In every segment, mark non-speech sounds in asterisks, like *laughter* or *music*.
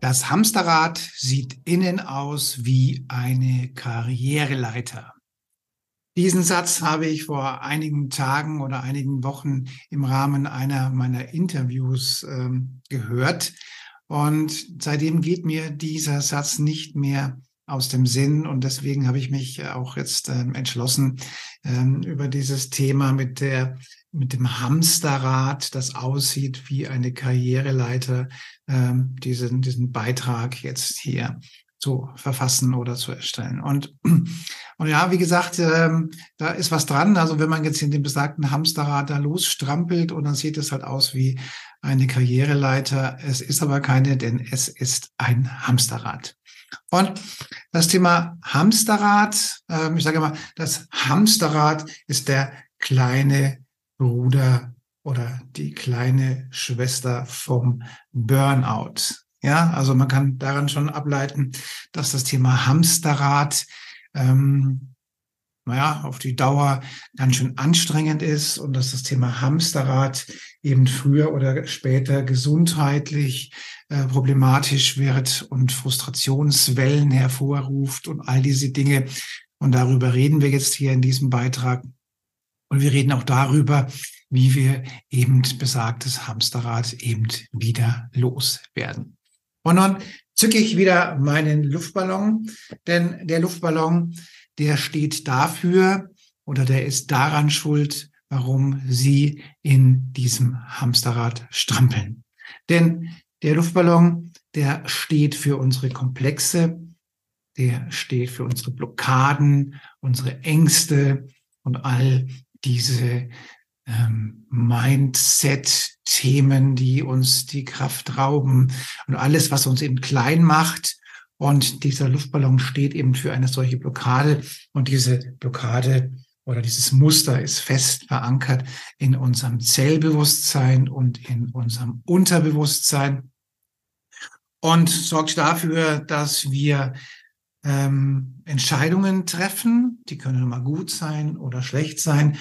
Das Hamsterrad sieht innen aus wie eine Karriereleiter. Diesen Satz habe ich vor einigen Tagen oder einigen Wochen im Rahmen einer meiner Interviews ähm, gehört. Und seitdem geht mir dieser Satz nicht mehr aus dem Sinn. Und deswegen habe ich mich auch jetzt ähm, entschlossen, ähm, über dieses Thema mit der mit dem Hamsterrad, das aussieht wie eine Karriereleiter, ähm, diesen, diesen Beitrag jetzt hier zu verfassen oder zu erstellen. Und, und ja, wie gesagt, ähm, da ist was dran. Also wenn man jetzt in dem besagten Hamsterrad da losstrampelt und dann sieht es halt aus wie eine Karriereleiter. Es ist aber keine, denn es ist ein Hamsterrad. Und das Thema Hamsterrad, ähm, ich sage mal, das Hamsterrad ist der kleine Bruder oder die kleine Schwester vom Burnout. Ja, also man kann daran schon ableiten, dass das Thema Hamsterrad ähm, naja, auf die Dauer ganz schön anstrengend ist und dass das Thema Hamsterrad eben früher oder später gesundheitlich äh, problematisch wird und Frustrationswellen hervorruft und all diese Dinge. Und darüber reden wir jetzt hier in diesem Beitrag. Und wir reden auch darüber, wie wir eben besagtes Hamsterrad eben wieder loswerden. Und nun zücke ich wieder meinen Luftballon, denn der Luftballon, der steht dafür oder der ist daran schuld, warum Sie in diesem Hamsterrad strampeln. Denn der Luftballon, der steht für unsere Komplexe, der steht für unsere Blockaden, unsere Ängste und all diese ähm, Mindset-Themen, die uns die Kraft rauben und alles, was uns eben klein macht. Und dieser Luftballon steht eben für eine solche Blockade. Und diese Blockade oder dieses Muster ist fest verankert in unserem Zellbewusstsein und in unserem Unterbewusstsein und sorgt dafür, dass wir ähm, Entscheidungen treffen, die können mal gut sein oder schlecht sein,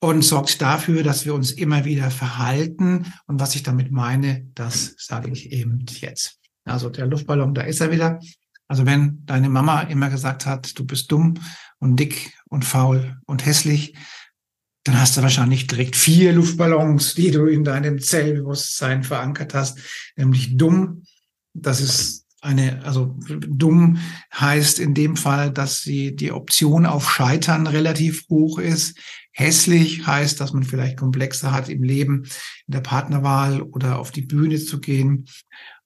und sorgt dafür, dass wir uns immer wieder verhalten. Und was ich damit meine, das sage ich eben jetzt. Also der Luftballon, da ist er wieder. Also wenn deine Mama immer gesagt hat, du bist dumm und dick und faul und hässlich, dann hast du wahrscheinlich direkt vier Luftballons, die du in deinem Zellbewusstsein verankert hast, nämlich dumm. Das ist eine, also dumm heißt in dem Fall, dass sie die Option auf Scheitern relativ hoch ist. Hässlich heißt, dass man vielleicht Komplexe hat im Leben, in der Partnerwahl oder auf die Bühne zu gehen.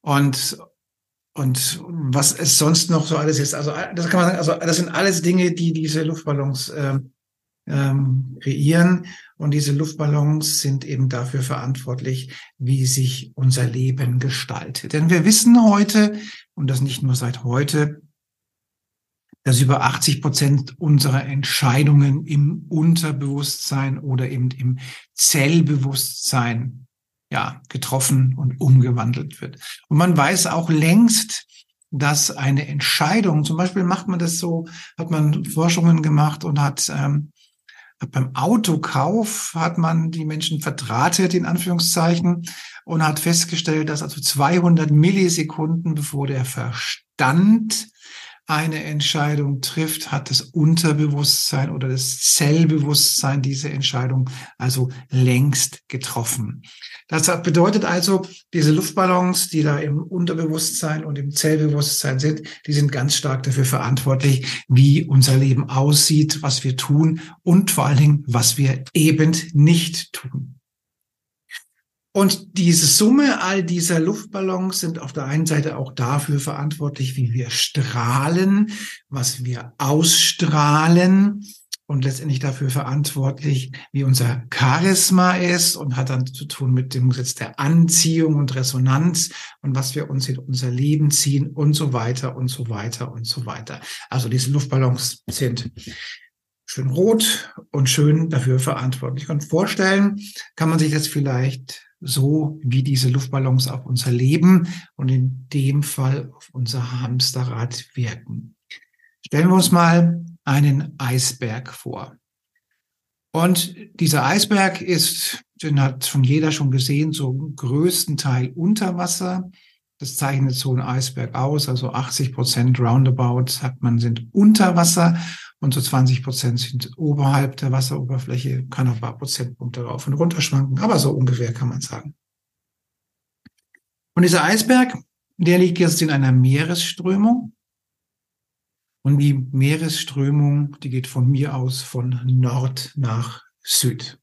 Und, und was es sonst noch so alles ist. Also, das kann man sagen, also, das sind alles Dinge, die diese Luftballons äh, ähm, kreieren. Und diese Luftballons sind eben dafür verantwortlich, wie sich unser Leben gestaltet. Denn wir wissen heute, und das nicht nur seit heute, dass über 80 Prozent unserer Entscheidungen im Unterbewusstsein oder eben im Zellbewusstsein ja, getroffen und umgewandelt wird. Und man weiß auch längst, dass eine Entscheidung, zum Beispiel macht man das so, hat man Forschungen gemacht und hat ähm, beim Autokauf hat man die Menschen verdrahtet, in Anführungszeichen, und hat festgestellt, dass also 200 Millisekunden, bevor der Verstand eine Entscheidung trifft, hat das Unterbewusstsein oder das Zellbewusstsein diese Entscheidung also längst getroffen. Das bedeutet also, diese Luftballons, die da im Unterbewusstsein und im Zellbewusstsein sind, die sind ganz stark dafür verantwortlich, wie unser Leben aussieht, was wir tun und vor allen Dingen, was wir eben nicht tun. Und diese Summe all dieser Luftballons sind auf der einen Seite auch dafür verantwortlich, wie wir strahlen, was wir ausstrahlen. und letztendlich dafür verantwortlich, wie unser Charisma ist und hat dann zu tun mit dem Gesetz der Anziehung und Resonanz und was wir uns in unser Leben ziehen und so weiter und so weiter und so weiter. Also diese Luftballons sind schön rot und schön dafür verantwortlich. Und vorstellen kann man sich das vielleicht so wie diese Luftballons auf unser Leben und in dem Fall auf unser Hamsterrad wirken. Stellen wir uns mal einen Eisberg vor. Und dieser Eisberg ist, den hat schon jeder schon gesehen, so größten Teil unter Wasser. Das zeichnet so ein Eisberg aus. Also 80 Prozent roundabout, sagt man, sind unter Wasser und so 20 Prozent sind oberhalb der Wasseroberfläche. Kann auch ein paar Prozentpunkte rauf und runter schwanken, aber so ungefähr kann man sagen. Und dieser Eisberg, der liegt jetzt in einer Meeresströmung. Und die Meeresströmung, die geht von mir aus von Nord nach Süd.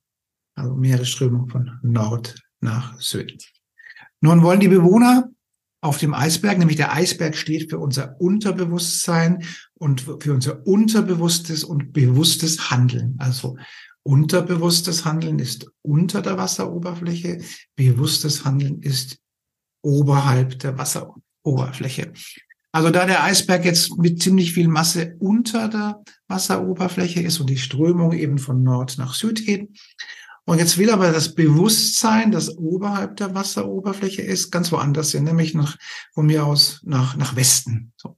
Also Meeresströmung von Nord nach Süd. Nun wollen die Bewohner auf dem Eisberg, nämlich der Eisberg steht für unser Unterbewusstsein und für unser unterbewusstes und bewusstes Handeln. Also unterbewusstes Handeln ist unter der Wasseroberfläche, bewusstes Handeln ist oberhalb der Wasseroberfläche. Also da der Eisberg jetzt mit ziemlich viel Masse unter der Wasseroberfläche ist und die Strömung eben von Nord nach Süd geht, und jetzt will aber das Bewusstsein, das oberhalb der Wasseroberfläche ist, ganz woanders hin, nämlich nach, von mir aus nach, nach Westen. So.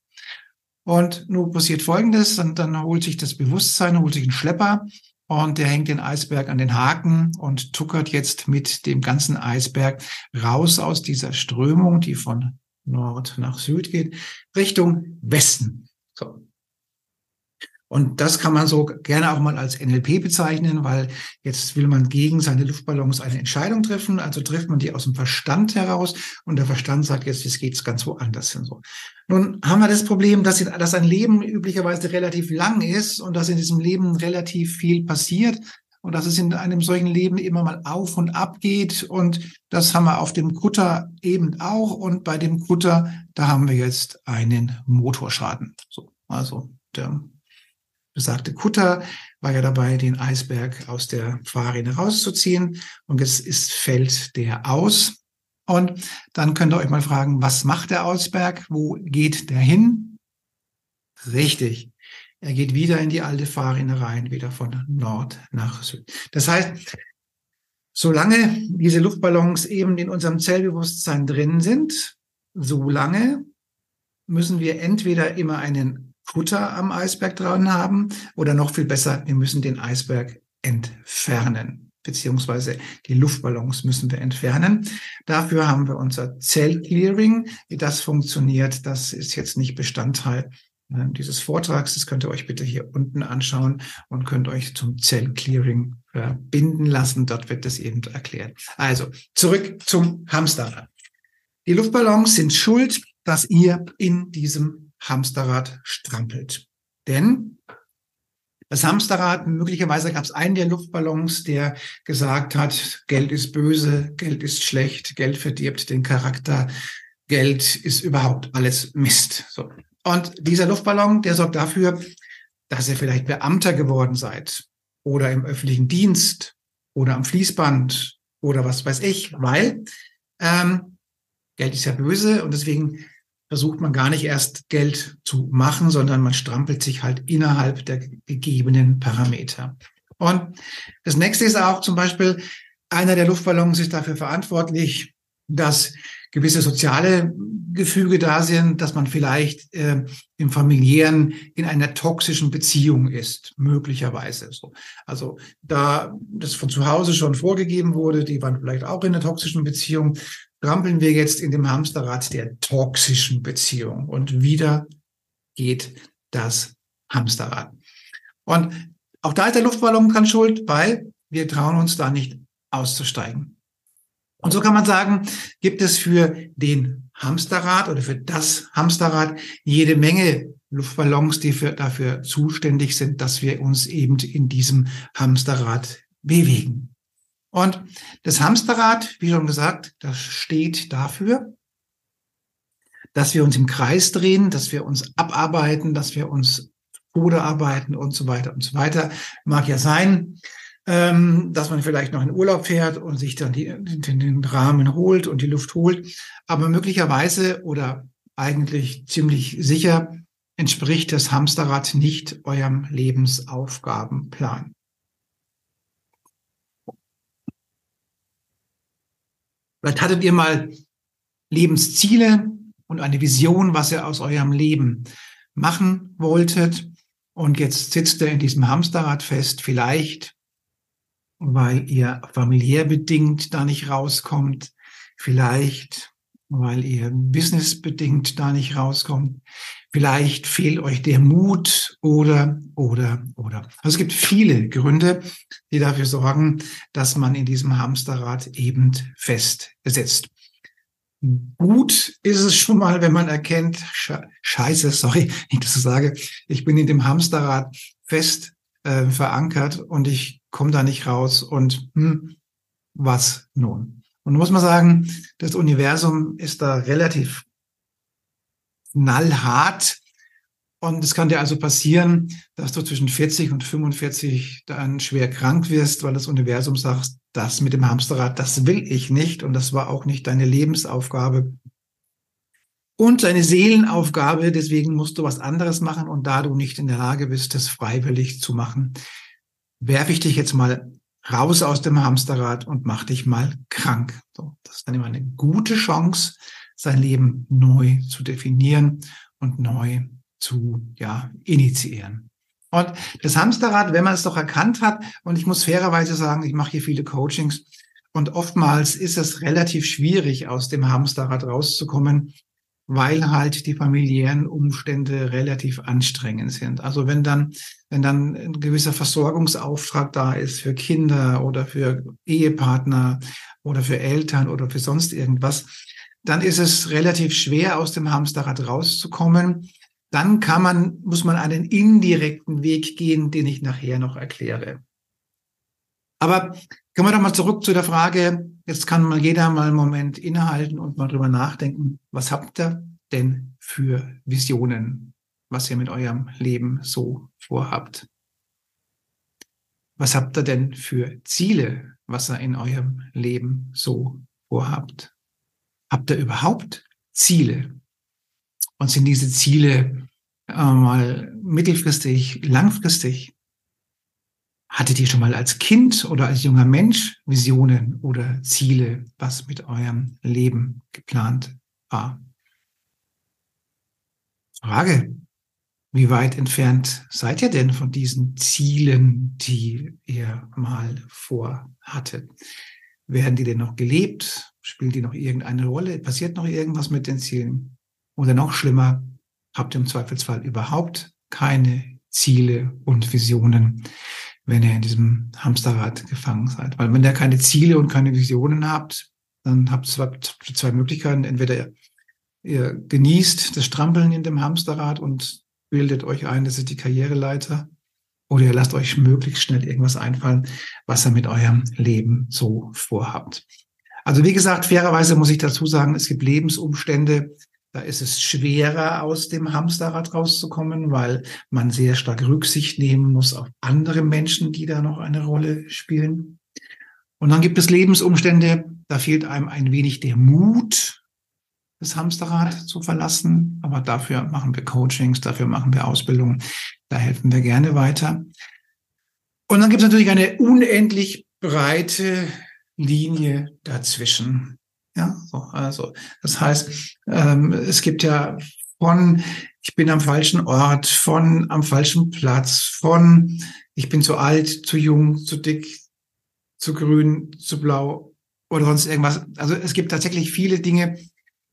Und nun passiert Folgendes, und dann holt sich das Bewusstsein, holt sich ein Schlepper und der hängt den Eisberg an den Haken und tuckert jetzt mit dem ganzen Eisberg raus aus dieser Strömung, die von Nord nach Süd geht, Richtung Westen. So. Und das kann man so gerne auch mal als NLP bezeichnen, weil jetzt will man gegen seine Luftballons eine Entscheidung treffen. Also trifft man die aus dem Verstand heraus und der Verstand sagt jetzt, jetzt geht's ganz woanders hin. So. Nun haben wir das Problem, dass, dass ein Leben üblicherweise relativ lang ist und dass in diesem Leben relativ viel passiert und dass es in einem solchen Leben immer mal auf und ab geht. Und das haben wir auf dem Kutter eben auch. Und bei dem Kutter, da haben wir jetzt einen Motorschaden. So, also der besagte Kutter war ja dabei, den Eisberg aus der Fahrrinne rauszuziehen. Und jetzt ist, fällt der aus. Und dann könnt ihr euch mal fragen, was macht der Eisberg? Wo geht der hin? Richtig. Er geht wieder in die alte Fahrrinne rein, wieder von Nord nach Süd. Das heißt, solange diese Luftballons eben in unserem Zellbewusstsein drin sind, solange müssen wir entweder immer einen Kutter am Eisberg dran haben oder noch viel besser, wir müssen den Eisberg entfernen, beziehungsweise die Luftballons müssen wir entfernen. Dafür haben wir unser Zellclearing. Wie das funktioniert, das ist jetzt nicht Bestandteil äh, dieses Vortrags. Das könnt ihr euch bitte hier unten anschauen und könnt euch zum Zellclearing verbinden lassen. Dort wird das eben erklärt. Also zurück zum Hamsterrad. Die Luftballons sind schuld, dass ihr in diesem Hamsterrad strampelt. Denn das Hamsterrad, möglicherweise gab es einen der Luftballons, der gesagt hat, Geld ist böse, Geld ist schlecht, Geld verdirbt den Charakter, Geld ist überhaupt alles Mist. So. Und dieser Luftballon, der sorgt dafür, dass ihr vielleicht Beamter geworden seid oder im öffentlichen Dienst oder am Fließband oder was weiß ich, weil ähm, Geld ist ja böse und deswegen versucht man gar nicht erst Geld zu machen, sondern man strampelt sich halt innerhalb der gegebenen Parameter. Und das nächste ist auch zum Beispiel, einer der Luftballons ist dafür verantwortlich, dass gewisse soziale Gefüge da sind, dass man vielleicht äh, im familiären in einer toxischen Beziehung ist, möglicherweise so. Also da das von zu Hause schon vorgegeben wurde, die waren vielleicht auch in einer toxischen Beziehung, trampeln wir jetzt in dem Hamsterrad der toxischen Beziehung und wieder geht das Hamsterrad. Und auch da ist der Luftballon dran schuld, weil wir trauen uns da nicht auszusteigen. Und so kann man sagen, gibt es für den Hamsterrad oder für das Hamsterrad jede Menge Luftballons, die für, dafür zuständig sind, dass wir uns eben in diesem Hamsterrad bewegen. Und das Hamsterrad, wie schon gesagt, das steht dafür, dass wir uns im Kreis drehen, dass wir uns abarbeiten, dass wir uns Tode arbeiten und so weiter und so weiter. Mag ja sein, ähm, dass man vielleicht noch in Urlaub fährt und sich dann die, den, den Rahmen holt und die Luft holt. Aber möglicherweise oder eigentlich ziemlich sicher entspricht das Hamsterrad nicht eurem Lebensaufgabenplan. Vielleicht hattet ihr mal Lebensziele und eine Vision, was ihr aus eurem Leben machen wolltet. Und jetzt sitzt ihr in diesem Hamsterrad fest, vielleicht weil ihr familiär bedingt da nicht rauskommt, vielleicht weil ihr businessbedingt da nicht rauskommt, vielleicht fehlt euch der Mut oder, oder, oder. Also es gibt viele Gründe, die dafür sorgen, dass man in diesem Hamsterrad eben festsetzt. Gut ist es schon mal, wenn man erkennt, scheiße, sorry, *laughs* ich das so sage, ich bin in dem Hamsterrad fest äh, verankert und ich komme da nicht raus und hm, was nun? Und muss man sagen, das Universum ist da relativ knallhart. Und es kann dir also passieren, dass du zwischen 40 und 45 dann schwer krank wirst, weil das Universum sagt, das mit dem Hamsterrad, das will ich nicht und das war auch nicht deine Lebensaufgabe und deine Seelenaufgabe. Deswegen musst du was anderes machen und da du nicht in der Lage bist, das freiwillig zu machen, werfe ich dich jetzt mal raus aus dem Hamsterrad und mach dich mal krank. So, das ist dann immer eine gute Chance, sein Leben neu zu definieren und neu zu ja, initiieren. Und das Hamsterrad, wenn man es doch erkannt hat, und ich muss fairerweise sagen, ich mache hier viele Coachings, und oftmals ist es relativ schwierig, aus dem Hamsterrad rauszukommen, weil halt die familiären Umstände relativ anstrengend sind. Also wenn dann, wenn dann ein gewisser Versorgungsauftrag da ist für Kinder oder für Ehepartner oder für Eltern oder für sonst irgendwas, dann ist es relativ schwer, aus dem Hamsterrad rauszukommen. Dann kann man, muss man einen indirekten Weg gehen, den ich nachher noch erkläre. Aber kommen wir doch mal zurück zu der Frage, jetzt kann mal jeder mal einen Moment innehalten und mal drüber nachdenken, was habt ihr denn für Visionen, was ihr mit eurem Leben so vorhabt? Was habt ihr denn für Ziele, was ihr in eurem Leben so vorhabt? Habt ihr überhaupt Ziele? Und sind diese Ziele äh, mal mittelfristig, langfristig? Hattet ihr schon mal als Kind oder als junger Mensch Visionen oder Ziele, was mit eurem Leben geplant war? Frage, wie weit entfernt seid ihr denn von diesen Zielen, die ihr mal vorhattet? Werden die denn noch gelebt? Spielt die noch irgendeine Rolle? Passiert noch irgendwas mit den Zielen? Oder noch schlimmer, habt ihr im Zweifelsfall überhaupt keine Ziele und Visionen, wenn ihr in diesem Hamsterrad gefangen seid. Weil wenn ihr keine Ziele und keine Visionen habt, dann habt ihr zwei, Möglichkeiten. Entweder ihr genießt das Strampeln in dem Hamsterrad und bildet euch ein, das ist die Karriereleiter. Oder ihr lasst euch möglichst schnell irgendwas einfallen, was ihr mit eurem Leben so vorhabt. Also wie gesagt, fairerweise muss ich dazu sagen, es gibt Lebensumstände, da ist es schwerer, aus dem Hamsterrad rauszukommen, weil man sehr stark Rücksicht nehmen muss auf andere Menschen, die da noch eine Rolle spielen. Und dann gibt es Lebensumstände, da fehlt einem ein wenig der Mut, das Hamsterrad zu verlassen. Aber dafür machen wir Coachings, dafür machen wir Ausbildungen, da helfen wir gerne weiter. Und dann gibt es natürlich eine unendlich breite Linie dazwischen. Ja, so, also das heißt, ähm, es gibt ja von ich bin am falschen Ort, von am falschen Platz, von ich bin zu alt, zu jung, zu dick, zu grün, zu blau oder sonst irgendwas. Also es gibt tatsächlich viele Dinge,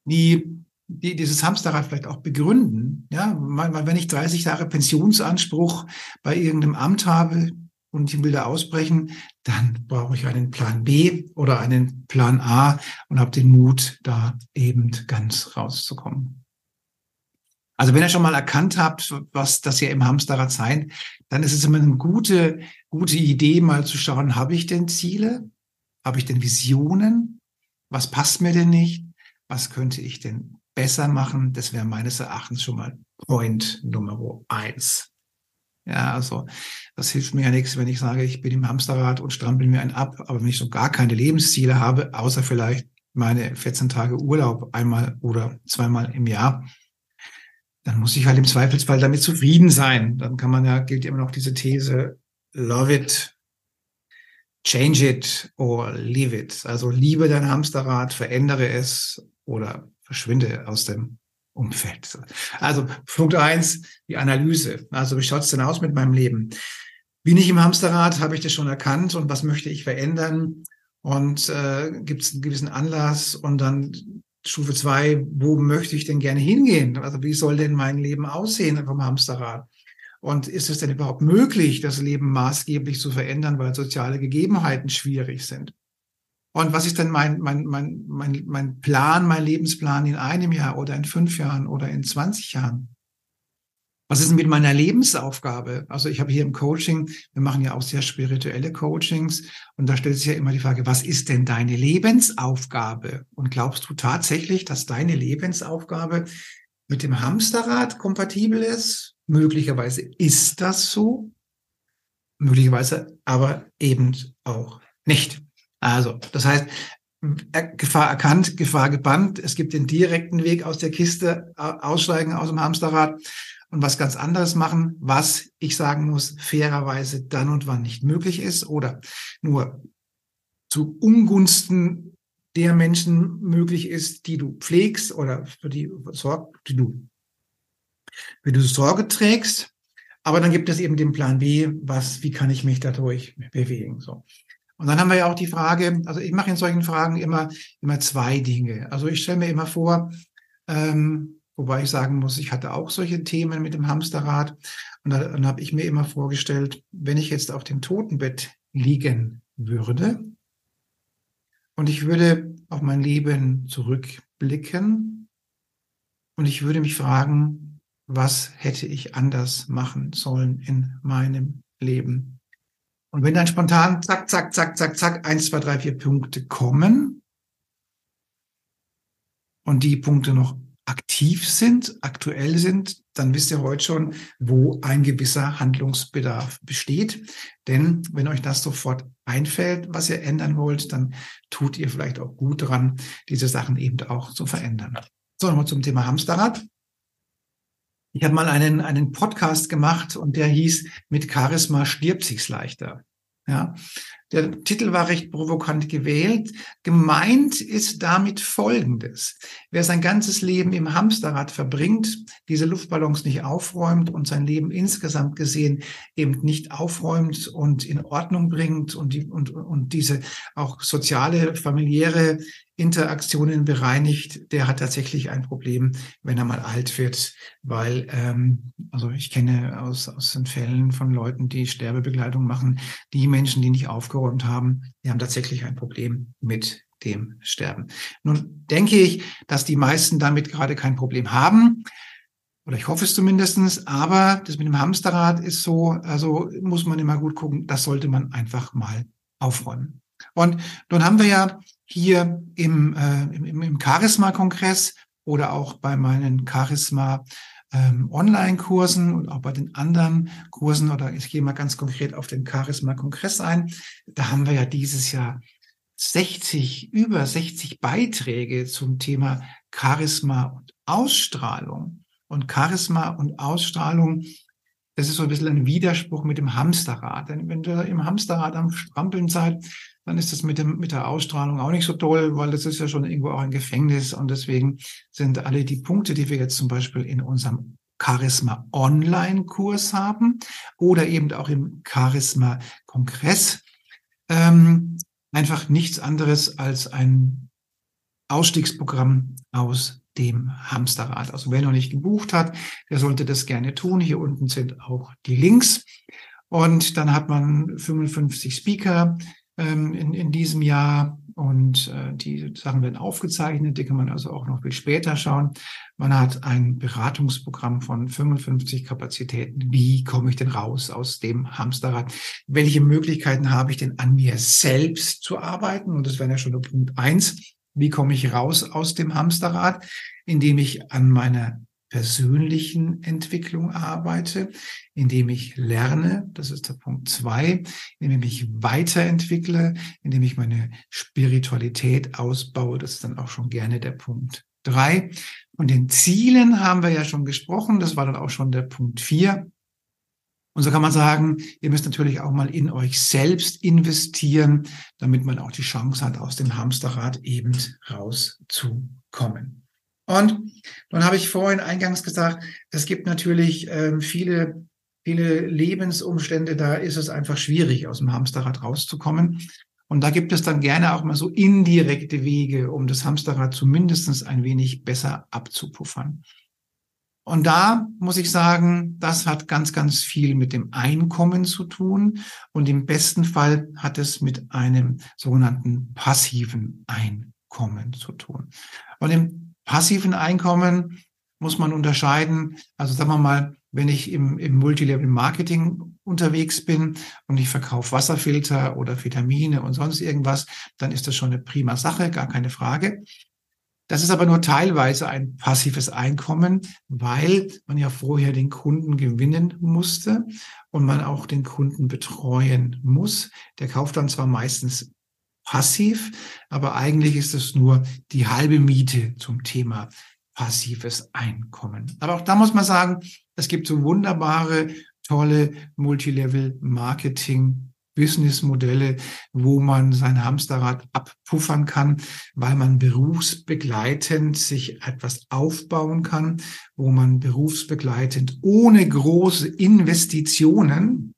die, die dieses Hamsterrad vielleicht auch begründen. Ja, wenn ich 30 Jahre Pensionsanspruch bei irgendeinem Amt habe, und ich will da ausbrechen, dann brauche ich einen Plan B oder einen Plan A und habe den Mut, da eben ganz rauszukommen. Also wenn ihr schon mal erkannt habt, was das hier im Hamsterrad sein, dann ist es immer eine gute, gute Idee, mal zu schauen, habe ich denn Ziele? Habe ich denn Visionen? Was passt mir denn nicht? Was könnte ich denn besser machen? Das wäre meines Erachtens schon mal Point Nummer eins. Ja, also das hilft mir ja nichts, wenn ich sage, ich bin im Hamsterrad und strampel mir einen ab, aber wenn ich so gar keine Lebensziele habe, außer vielleicht meine 14 Tage Urlaub einmal oder zweimal im Jahr, dann muss ich halt im Zweifelsfall damit zufrieden sein. Dann kann man ja, gilt immer noch diese These, love it, change it or leave it. Also liebe dein Hamsterrad, verändere es oder verschwinde aus dem Umfeld. Also Punkt eins, die Analyse. Also wie schaut's denn aus mit meinem Leben? Bin ich im Hamsterrad? Habe ich das schon erkannt? Und was möchte ich verändern? Und äh, gibt es einen gewissen Anlass? Und dann Stufe zwei, wo möchte ich denn gerne hingehen? Also wie soll denn mein Leben aussehen vom Hamsterrad? Und ist es denn überhaupt möglich, das Leben maßgeblich zu verändern, weil soziale Gegebenheiten schwierig sind? Und was ist denn mein, mein, mein, mein, mein Plan, mein Lebensplan in einem Jahr oder in fünf Jahren oder in 20 Jahren? Was ist denn mit meiner Lebensaufgabe? Also ich habe hier im Coaching, wir machen ja auch sehr spirituelle Coachings und da stellt sich ja immer die Frage, was ist denn deine Lebensaufgabe? Und glaubst du tatsächlich, dass deine Lebensaufgabe mit dem Hamsterrad kompatibel ist? Möglicherweise ist das so, möglicherweise aber eben auch nicht. Also, das heißt, Gefahr erkannt, Gefahr gebannt. Es gibt den direkten Weg aus der Kiste, aussteigen aus dem Hamsterrad und was ganz anderes machen, was ich sagen muss, fairerweise dann und wann nicht möglich ist oder nur zu Ungunsten der Menschen möglich ist, die du pflegst oder für die die du, für du Sorge trägst. Aber dann gibt es eben den Plan B, was, wie kann ich mich dadurch bewegen, so. Und dann haben wir ja auch die Frage, also ich mache in solchen Fragen immer, immer zwei Dinge. Also ich stelle mir immer vor, ähm, wobei ich sagen muss, ich hatte auch solche Themen mit dem Hamsterrad. Und dann habe ich mir immer vorgestellt, wenn ich jetzt auf dem Totenbett liegen würde und ich würde auf mein Leben zurückblicken und ich würde mich fragen, was hätte ich anders machen sollen in meinem Leben? Und wenn dann spontan zack, zack, zack, zack, zack, eins, zwei, drei, vier Punkte kommen und die Punkte noch aktiv sind, aktuell sind, dann wisst ihr heute schon, wo ein gewisser Handlungsbedarf besteht. Denn wenn euch das sofort einfällt, was ihr ändern wollt, dann tut ihr vielleicht auch gut dran, diese Sachen eben auch zu verändern. So, nochmal zum Thema Hamsterrad. Ich habe mal einen, einen Podcast gemacht und der hieß Mit Charisma stirbt sich's leichter. Ja, der Titel war recht provokant gewählt. Gemeint ist damit Folgendes. Wer sein ganzes Leben im Hamsterrad verbringt, diese Luftballons nicht aufräumt und sein Leben insgesamt gesehen eben nicht aufräumt und in Ordnung bringt und, die, und, und diese auch soziale, familiäre Interaktionen bereinigt, der hat tatsächlich ein Problem, wenn er mal alt wird, weil, ähm, also ich kenne aus, aus den Fällen von Leuten, die Sterbebegleitung machen, die Menschen, die nicht aufgeräumt haben, die haben tatsächlich ein Problem mit dem Sterben. Nun denke ich, dass die meisten damit gerade kein Problem haben. Oder ich hoffe es zumindestens. Aber das mit dem Hamsterrad ist so, also muss man immer gut gucken, das sollte man einfach mal aufräumen. Und nun haben wir ja hier im, äh, im, im Charisma-Kongress oder auch bei meinen Charisma ähm, Online-Kursen und auch bei den anderen Kursen oder ich gehe mal ganz konkret auf den Charisma-Kongress ein. Da haben wir ja dieses Jahr 60, über 60 Beiträge zum Thema Charisma und Ausstrahlung. Und Charisma und Ausstrahlung, das ist so ein bisschen ein Widerspruch mit dem Hamsterrad. Denn wenn du im Hamsterrad am Strampeln seid, dann ist das mit dem, mit der Ausstrahlung auch nicht so toll, weil das ist ja schon irgendwo auch ein Gefängnis und deswegen sind alle die Punkte, die wir jetzt zum Beispiel in unserem Charisma Online Kurs haben oder eben auch im Charisma Kongress, ähm, einfach nichts anderes als ein Ausstiegsprogramm aus dem Hamsterrad. Also wer noch nicht gebucht hat, der sollte das gerne tun. Hier unten sind auch die Links. Und dann hat man 55 Speaker, ähm, in, in diesem Jahr. Und äh, die Sachen werden aufgezeichnet, die kann man also auch noch viel später schauen. Man hat ein Beratungsprogramm von 55 Kapazitäten. Wie komme ich denn raus aus dem Hamsterrad? Welche Möglichkeiten habe ich denn an mir selbst zu arbeiten? Und das wäre ja schon der Punkt eins. Wie komme ich raus aus dem Hamsterrad? Indem ich an meiner persönlichen Entwicklung arbeite, indem ich lerne, das ist der Punkt zwei, indem ich mich weiterentwickle, indem ich meine Spiritualität ausbaue, das ist dann auch schon gerne der Punkt drei. Von den Zielen haben wir ja schon gesprochen, das war dann auch schon der Punkt vier. Und so kann man sagen, ihr müsst natürlich auch mal in euch selbst investieren, damit man auch die Chance hat, aus dem Hamsterrad eben rauszukommen. Und dann habe ich vorhin eingangs gesagt, es gibt natürlich ähm, viele, viele Lebensumstände, da ist es einfach schwierig, aus dem Hamsterrad rauszukommen. Und da gibt es dann gerne auch mal so indirekte Wege, um das Hamsterrad zumindest ein wenig besser abzupuffern. Und da muss ich sagen, das hat ganz, ganz viel mit dem Einkommen zu tun. Und im besten Fall hat es mit einem sogenannten passiven Einkommen zu tun. Und im passiven Einkommen muss man unterscheiden. Also sagen wir mal, wenn ich im, im Multilevel-Marketing unterwegs bin und ich verkaufe Wasserfilter oder Vitamine und sonst irgendwas, dann ist das schon eine prima Sache, gar keine Frage. Das ist aber nur teilweise ein passives Einkommen, weil man ja vorher den Kunden gewinnen musste und man auch den Kunden betreuen muss. Der kauft dann zwar meistens passiv, aber eigentlich ist es nur die halbe Miete zum Thema passives Einkommen. Aber auch da muss man sagen, es gibt so wunderbare, tolle Multilevel-Marketing Businessmodelle, wo man sein Hamsterrad abpuffern kann, weil man berufsbegleitend sich etwas aufbauen kann, wo man berufsbegleitend ohne große Investitionen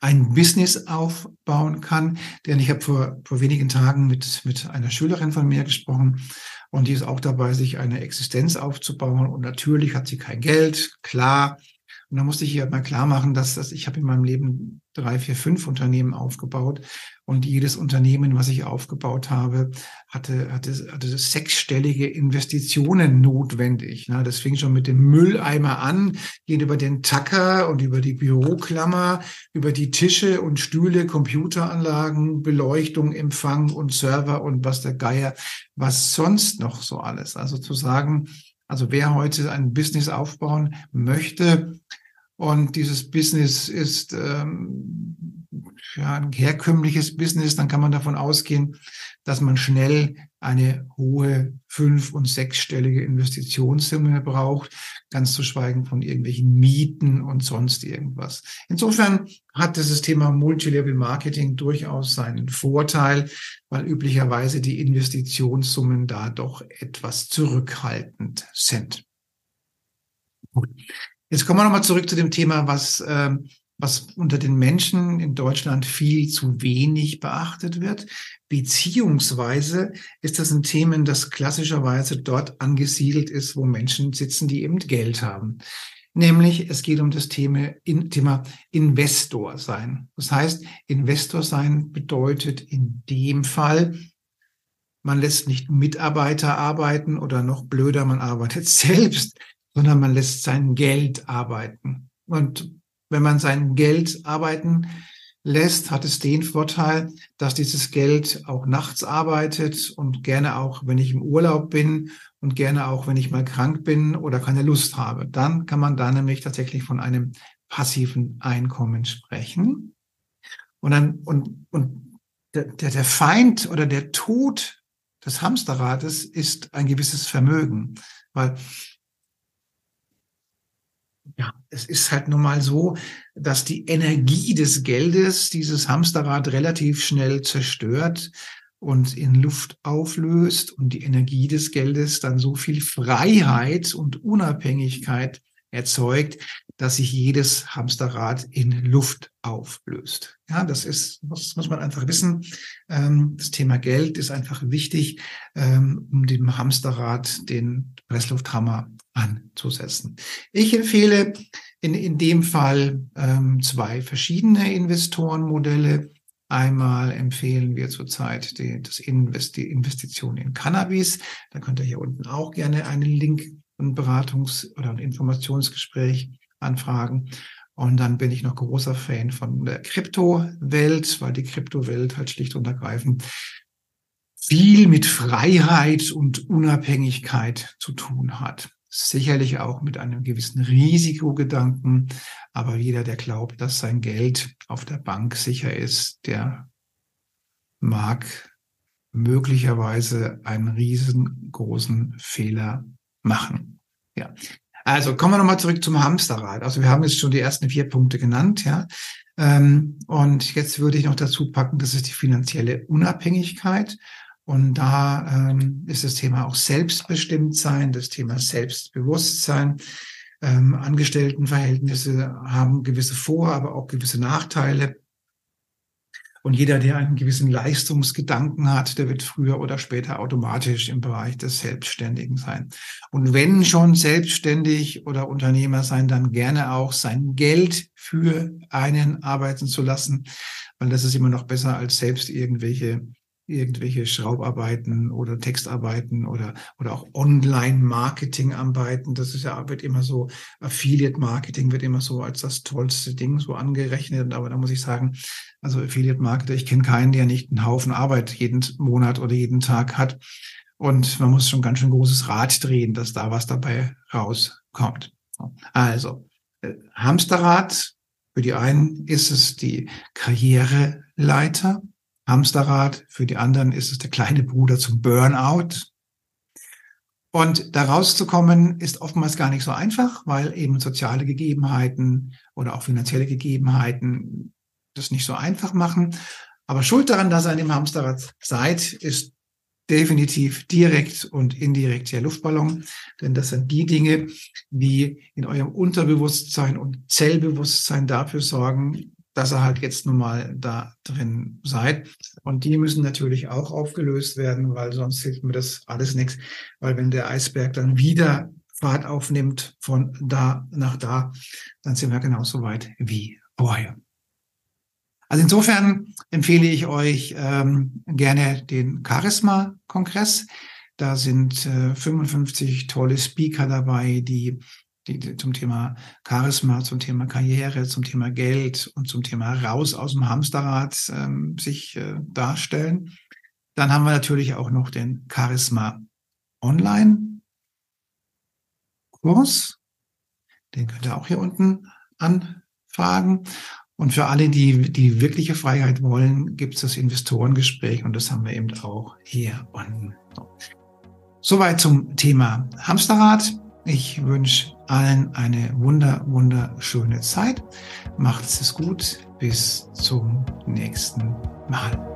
ein Business aufbauen kann. Denn ich habe vor, vor wenigen Tagen mit, mit einer Schülerin von mir gesprochen und die ist auch dabei, sich eine Existenz aufzubauen. Und natürlich hat sie kein Geld, klar. Und da musste ich ihr mal klar machen, dass, dass ich habe in meinem Leben drei, vier, fünf Unternehmen aufgebaut. Und jedes Unternehmen, was ich aufgebaut habe, hatte, hatte, hatte sechsstellige Investitionen notwendig. Das fing schon mit dem Mülleimer an, geht über den Tacker und über die Büroklammer, über die Tische und Stühle, Computeranlagen, Beleuchtung, Empfang und Server und was der Geier, was sonst noch so alles. Also zu sagen, also wer heute ein Business aufbauen möchte und dieses Business ist ähm, ja, ein herkömmliches Business, dann kann man davon ausgehen, dass man schnell eine hohe fünf- und sechsstellige Investitionssumme braucht, ganz zu schweigen von irgendwelchen Mieten und sonst irgendwas. Insofern hat dieses Thema Multilevel Marketing durchaus seinen Vorteil, weil üblicherweise die Investitionssummen da doch etwas zurückhaltend sind. Gut. Jetzt kommen wir nochmal zurück zu dem Thema, was ähm, was unter den Menschen in Deutschland viel zu wenig beachtet wird. Beziehungsweise ist das ein Thema, das klassischerweise dort angesiedelt ist, wo Menschen sitzen, die eben Geld haben. Nämlich es geht um das Thema, Thema Investor sein. Das heißt, Investor sein bedeutet in dem Fall, man lässt nicht Mitarbeiter arbeiten oder noch blöder, man arbeitet *laughs* selbst, sondern man lässt sein Geld arbeiten. Und wenn man sein Geld arbeiten lässt, hat es den Vorteil, dass dieses Geld auch nachts arbeitet und gerne auch, wenn ich im Urlaub bin und gerne auch, wenn ich mal krank bin oder keine Lust habe. Dann kann man da nämlich tatsächlich von einem passiven Einkommen sprechen. Und dann, und, und der, der Feind oder der Tod des Hamsterrades ist ein gewisses Vermögen, weil ja, es ist halt nun mal so, dass die Energie des Geldes dieses Hamsterrad relativ schnell zerstört und in Luft auflöst und die Energie des Geldes dann so viel Freiheit und Unabhängigkeit erzeugt, dass sich jedes Hamsterrad in Luft auflöst. Ja, das ist, das muss man einfach wissen. Ähm, das Thema Geld ist einfach wichtig, ähm, um dem Hamsterrad den Presslufthammer anzusetzen. Ich empfehle in, in dem Fall ähm, zwei verschiedene Investorenmodelle. Einmal empfehlen wir zurzeit die, das Invest die Investition in Cannabis. Da könnt ihr hier unten auch gerne einen Link und Beratungs- oder ein Informationsgespräch anfragen. Und dann bin ich noch großer Fan von der Kryptowelt, weil die Kryptowelt halt schlicht und ergreifend viel mit Freiheit und Unabhängigkeit zu tun hat. sicherlich auch mit einem gewissen Risikogedanken. Aber jeder, der glaubt, dass sein Geld auf der Bank sicher ist, der mag möglicherweise einen riesengroßen Fehler machen. Ja. Also kommen wir nochmal zurück zum Hamsterrad. Also wir haben jetzt schon die ersten vier Punkte genannt, ja. Ähm, und jetzt würde ich noch dazu packen, das ist die finanzielle Unabhängigkeit. Und da ähm, ist das Thema auch Selbstbestimmtsein, das Thema Selbstbewusstsein. Ähm, Angestelltenverhältnisse haben gewisse Vor-, aber auch gewisse Nachteile. Und jeder, der einen gewissen Leistungsgedanken hat, der wird früher oder später automatisch im Bereich des Selbstständigen sein. Und wenn schon selbstständig oder Unternehmer sein, dann gerne auch sein Geld für einen arbeiten zu lassen, weil das ist immer noch besser als selbst irgendwelche irgendwelche Schraubarbeiten oder Textarbeiten oder, oder auch Online-Marketing-Arbeiten. Das ist ja, wird immer so, Affiliate-Marketing wird immer so als das tollste Ding so angerechnet. Aber da muss ich sagen, also Affiliate-Marketer, ich kenne keinen, der nicht einen Haufen Arbeit jeden Monat oder jeden Tag hat. Und man muss schon ganz schön großes Rad drehen, dass da was dabei rauskommt. Also, äh, Hamsterrad, für die einen ist es die Karriereleiter. Hamsterrad. Für die anderen ist es der kleine Bruder zum Burnout. Und da rauszukommen ist oftmals gar nicht so einfach, weil eben soziale Gegebenheiten oder auch finanzielle Gegebenheiten das nicht so einfach machen. Aber schuld daran, dass ihr in dem Hamsterrad seid, ist definitiv direkt und indirekt der Luftballon. Denn das sind die Dinge, die in eurem Unterbewusstsein und Zellbewusstsein dafür sorgen, dass ihr halt jetzt nun mal da drin seid. Und die müssen natürlich auch aufgelöst werden, weil sonst hilft mir das alles nichts. Weil wenn der Eisberg dann wieder Fahrt aufnimmt von da nach da, dann sind wir genauso weit wie vorher. Also insofern empfehle ich euch ähm, gerne den Charisma-Kongress. Da sind äh, 55 tolle Speaker dabei, die die, die zum Thema Charisma, zum Thema Karriere, zum Thema Geld und zum Thema raus aus dem Hamsterrad ähm, sich äh, darstellen. Dann haben wir natürlich auch noch den Charisma Online Kurs. Den könnt ihr auch hier unten anfragen. Und für alle, die die wirkliche Freiheit wollen, gibt es das Investorengespräch und das haben wir eben auch hier unten. Soweit zum Thema Hamsterrad. Ich wünsche allen eine wunder, wunderschöne Zeit. Macht es gut. Bis zum nächsten Mal.